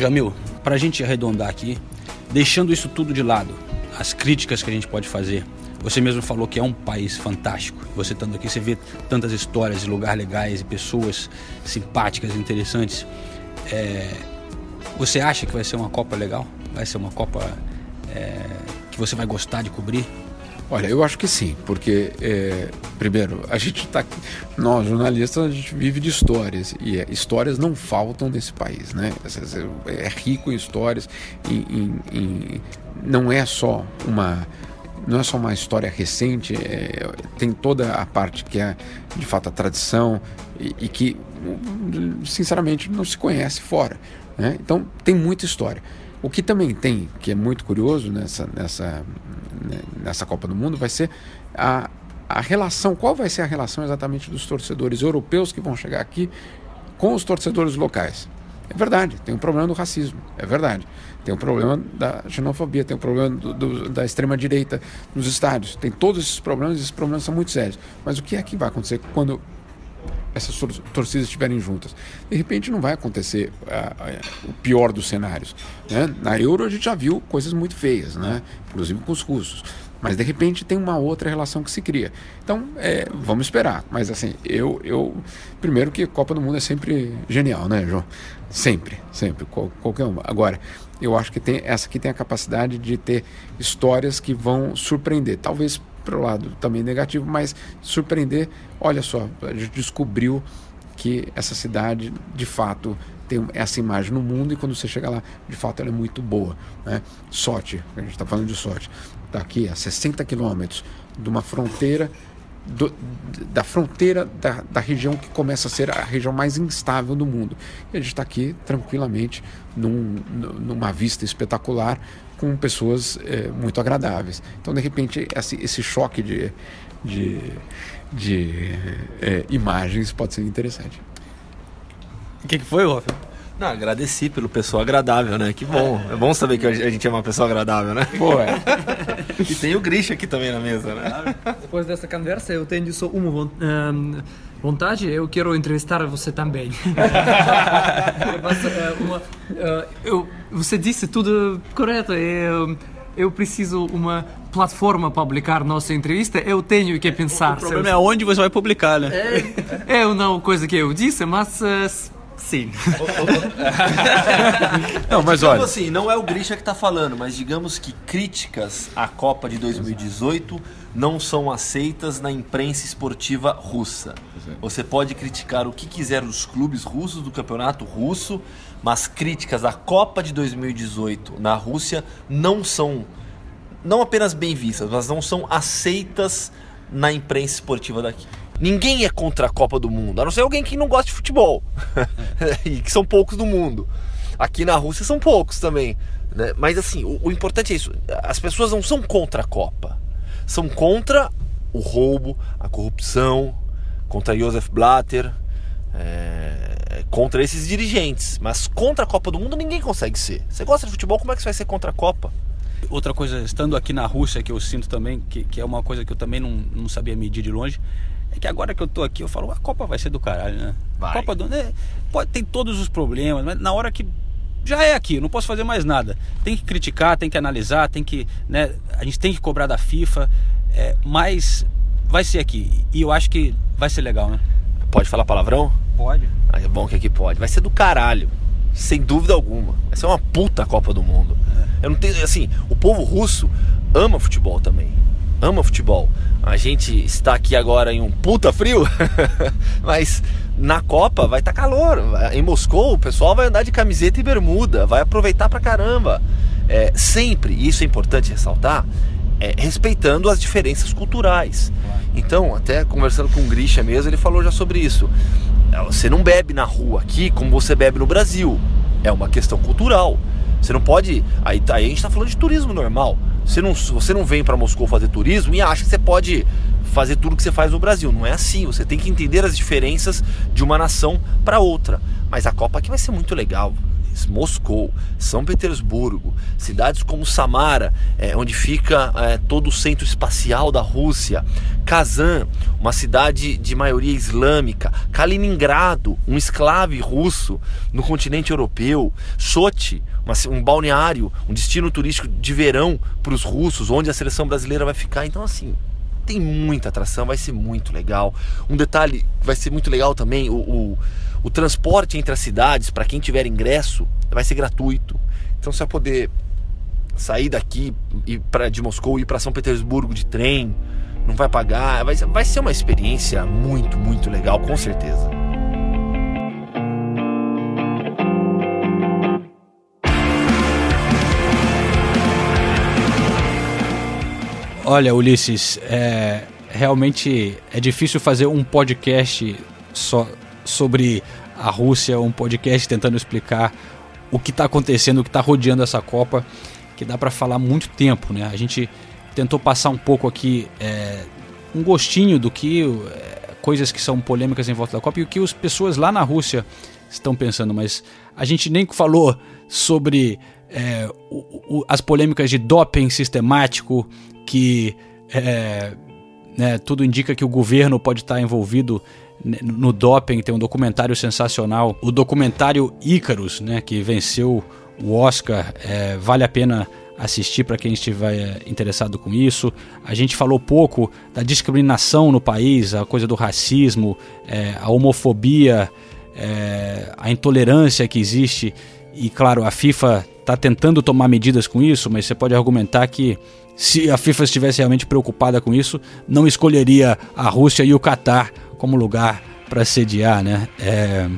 Speaker 2: Jamil, para a gente arredondar aqui, deixando isso tudo de lado, as críticas que a gente pode fazer, você mesmo falou que é um país fantástico. Você estando aqui, você vê tantas histórias de lugares legais e pessoas simpáticas, interessantes. É... Você acha que vai ser uma Copa legal? Vai ser uma Copa é... que você vai gostar de cobrir?
Speaker 3: Olha, eu acho que sim, porque, é, primeiro, a gente está. Nós, jornalistas, a gente vive de histórias, e é, histórias não faltam nesse país, né? É rico em histórias, em, não é só uma. não é só uma história recente, é, tem toda a parte que é de fato a tradição e, e que, sinceramente, não se conhece fora. Né? Então tem muita história. O que também tem, que é muito curioso nessa, nessa, nessa Copa do Mundo, vai ser a, a relação, qual vai ser a relação exatamente dos torcedores europeus que vão chegar aqui com os torcedores locais. É verdade, tem um problema do racismo, é verdade. Tem um problema da xenofobia, tem um problema do, do, da extrema-direita nos estádios. Tem todos esses problemas, esses problemas são muito sérios. Mas o que é que vai acontecer quando essas torcidas estiverem juntas? De repente não vai acontecer uh, uh, o pior dos cenários. Né? Na Euro a gente já viu coisas muito feias, né? inclusive com os russos. Mas de repente tem uma outra relação que se cria. Então, é, vamos esperar. Mas assim, eu, eu. Primeiro que Copa do Mundo é sempre genial, né, João? Sempre, sempre. Qual, qualquer uma. Agora, eu acho que tem, essa aqui tem a capacidade de ter histórias que vão surpreender. Talvez pelo lado também negativo, mas surpreender. Olha só, a gente descobriu que essa cidade de fato tem essa imagem no mundo e quando você chega lá, de fato ela é muito boa. Né? Sorte, a gente está falando de sorte daqui a 60 quilômetros de uma fronteira do, da fronteira da, da, região que começa a ser a região mais instável do mundo. E a gente está aqui tranquilamente num, numa vista espetacular com pessoas é, muito agradáveis. Então, de repente, esse, esse choque de, de, de é, imagens pode ser interessante.
Speaker 2: O que, que foi, Rafa?
Speaker 10: Não, agradeci pelo pessoal agradável, né? Que bom. É bom saber que a gente é uma pessoa agradável, né?
Speaker 3: Pô, é.
Speaker 10: e tem o Grisha aqui também na mesa, né?
Speaker 9: Depois dessa conversa, eu tenho só uma vontade, eu quero entrevistar você também. Mas, uh, uma, uh, eu, você disse tudo correto. Eu, eu preciso uma plataforma para publicar nossa entrevista, eu tenho que pensar.
Speaker 2: O problema é onde você vai publicar, né?
Speaker 9: É, é não coisa que eu disse, mas uh, Sim.
Speaker 10: não, mas olha. assim, não é o Grisha que está falando, mas digamos que críticas à Copa de 2018 não são aceitas na imprensa esportiva russa. Você pode criticar o que quiser dos clubes russos, do campeonato russo, mas críticas à Copa de 2018 na Rússia não são não apenas bem vistas, mas não são aceitas na imprensa esportiva daqui. Ninguém é contra a Copa do Mundo, a não ser alguém que não gosta de futebol. e que são poucos do mundo. Aqui na Rússia são poucos também. Né? Mas assim, o, o importante é isso. As pessoas não são contra a Copa. São contra o roubo, a corrupção, contra Josef Blatter, é, contra esses dirigentes. Mas contra a Copa do Mundo ninguém consegue ser. Você gosta de futebol, como é que você vai ser contra a Copa?
Speaker 2: Outra coisa, estando aqui na Rússia, que eu sinto também, que, que é uma coisa que eu também não, não sabia medir de longe, é que agora que eu tô aqui, eu falo, a Copa vai ser do caralho, né?
Speaker 10: Vai.
Speaker 2: Copa do. Né, pode, tem todos os problemas, mas na hora que. Já é aqui, não posso fazer mais nada. Tem que criticar, tem que analisar, tem que. Né, a gente tem que cobrar da FIFA, é, mas vai ser aqui. E eu acho que vai ser legal, né?
Speaker 10: Pode falar palavrão?
Speaker 2: Pode.
Speaker 10: Ah, é bom que aqui pode. Vai ser do caralho. Sem dúvida alguma. Vai ser uma puta Copa do Mundo. É. Eu não tenho. Assim, o povo russo ama futebol também ama futebol. A gente está aqui agora em um puta frio, mas na Copa vai estar tá calor. Em Moscou o pessoal vai andar de camiseta e bermuda, vai aproveitar pra caramba. É, sempre, e isso é importante ressaltar, é, respeitando as diferenças culturais. Então, até conversando com o Grisha mesmo, ele falou já sobre isso. Você não bebe na rua aqui como você bebe no Brasil. É uma questão cultural. Você não pode. Aí, aí a gente está falando de turismo normal. Você não, você não vem para Moscou fazer turismo e acha que você pode fazer tudo que você faz no Brasil. Não é assim. Você tem que entender as diferenças de uma nação para outra. Mas a Copa aqui vai ser muito legal. Moscou, São Petersburgo, cidades como Samara, é, onde fica é, todo o centro espacial da Rússia, Kazan, uma cidade de maioria islâmica, Kaliningrado, um esclave russo no continente europeu, Sochi, uma, um balneário, um destino turístico de verão para os russos, onde a seleção brasileira vai ficar. Então, assim, tem muita atração, vai ser muito legal. Um detalhe vai ser muito legal também: o, o, o transporte entre as cidades, para quem tiver ingresso, vai ser gratuito. Então você vai poder sair daqui e para de Moscou e ir para São Petersburgo de trem, não vai pagar, vai, vai ser uma experiência muito, muito legal, com certeza.
Speaker 2: Olha, Ulisses, é, realmente é difícil fazer um podcast só sobre a Rússia, um podcast tentando explicar o que está acontecendo, o que está rodeando essa Copa, que dá para falar muito tempo, né? A gente tentou passar um pouco aqui é, um gostinho do que é, coisas que são polêmicas em volta da Copa e o que as pessoas lá na Rússia estão pensando, mas a gente nem falou sobre é, o, o, as polêmicas de doping sistemático que é, né, tudo indica que o governo pode estar envolvido no doping. Tem um documentário sensacional, o documentário Ícaros, né, que venceu o Oscar. É, vale a pena assistir para quem estiver interessado com isso. A gente falou pouco da discriminação no país, a coisa do racismo, é, a homofobia, é, a intolerância que existe. E claro, a FIFA está tentando tomar medidas com isso, mas você pode argumentar que se a FIFA estivesse realmente preocupada com isso, não escolheria a Rússia e o Catar como lugar para sediar, né? É...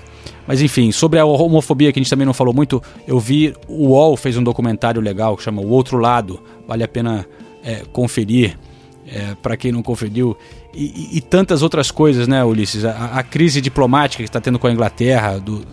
Speaker 2: Mas enfim, sobre a homofobia que a gente também não falou muito, eu vi o UOL fez um documentário legal que chama O Outro Lado, vale a pena é, conferir é, para quem não conferiu. E, e, tantas outras coisas, né, Ulisses? A, a crise diplomática que está tendo com a Inglaterra, do,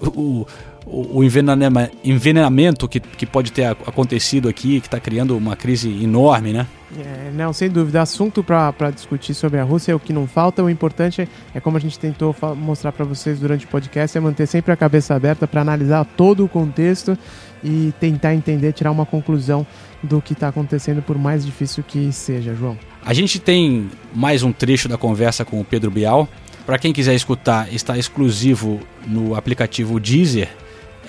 Speaker 2: o, o, envenenamento que, que pode ter acontecido aqui, que está criando uma crise enorme, né?
Speaker 5: É, não, sem dúvida. Assunto para discutir sobre a Rússia é o que não falta. O importante é, é como a gente tentou mostrar para vocês durante o podcast, é manter sempre a cabeça aberta para analisar todo o contexto e tentar entender, tirar uma conclusão do que está acontecendo, por mais difícil que seja, João.
Speaker 2: A gente tem mais um trecho da conversa com o Pedro Bial. Para quem quiser escutar, está exclusivo no aplicativo Deezer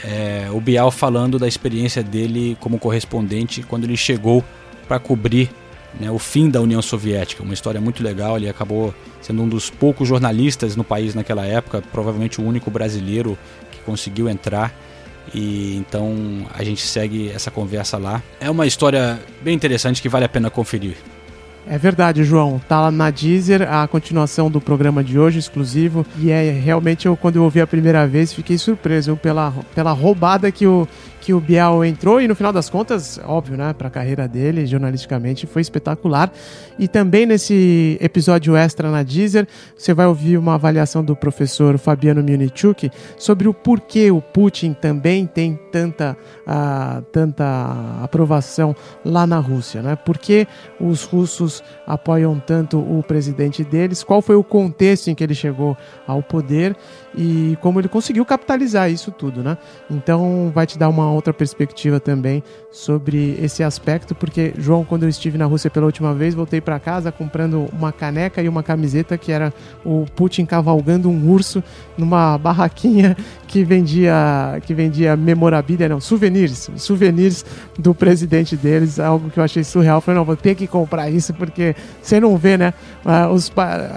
Speaker 2: é, o Bial falando da experiência dele como correspondente quando ele chegou para cobrir né, o fim da União Soviética. Uma história muito legal. Ele acabou sendo um dos poucos jornalistas no país naquela época, provavelmente o único brasileiro que conseguiu entrar. E então a gente segue essa conversa lá. É uma história bem interessante que vale a pena conferir.
Speaker 5: É verdade, João. Tá lá na Deezer a continuação do programa de hoje, exclusivo. E é realmente eu, quando eu ouvi a primeira vez, fiquei surpreso pela, pela roubada que o, que o Biel entrou e no final das contas, óbvio, né, para a carreira dele jornalisticamente foi espetacular. E também nesse episódio extra na Deezer, você vai ouvir uma avaliação do professor Fabiano Munichuk sobre o porquê o Putin também tem tanta, uh, tanta aprovação lá na Rússia, né? Por que os russos apoiam tanto o presidente deles? Qual foi o contexto em que ele chegou ao poder e como ele conseguiu capitalizar isso tudo, né? Então vai te dar uma outra perspectiva também sobre esse aspecto, porque João, quando eu estive na Rússia pela última vez, voltei para casa comprando uma caneca e uma camiseta que era o Putin cavalgando um urso numa barraquinha que vendia que vendia memorabilia, não, souvenirs, souvenirs do presidente deles, algo que eu achei surreal. Falei, não, vou ter que comprar isso porque você não vê, né, ah, os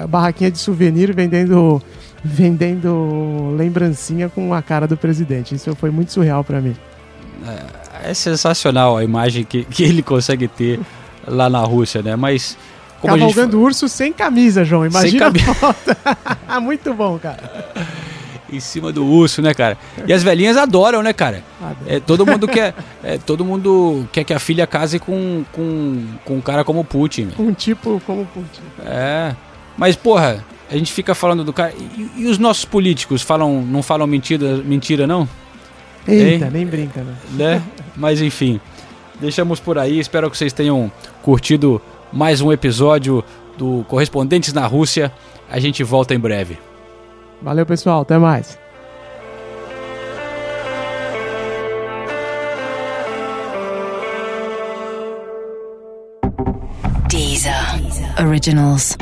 Speaker 5: barraquinha de souvenir vendendo vendendo lembrancinha com a cara do presidente. Isso foi muito surreal para mim.
Speaker 2: É, é, sensacional a imagem que, que ele consegue ter lá na Rússia, né? Mas.
Speaker 5: Como Cavalgando gente... urso sem camisa, João. Imagina sem a foto. muito bom, cara.
Speaker 2: em cima do urso, né, cara? E as velhinhas adoram, né, cara? É, todo mundo quer, é, todo mundo quer que a filha case com, com, com um cara como Putin.
Speaker 5: Um tipo como Putin.
Speaker 2: É. Mas, porra, a gente fica falando do cara. E, e os nossos políticos falam, não falam mentira, mentira não?
Speaker 5: Eita, Ei? nem brinca, né?
Speaker 2: né? Mas enfim, deixamos por aí. Espero que vocês tenham curtido mais um episódio do Correspondentes na Rússia. A gente volta em breve.
Speaker 5: Valeu, pessoal. Até mais.
Speaker 11: Deezer. Originals.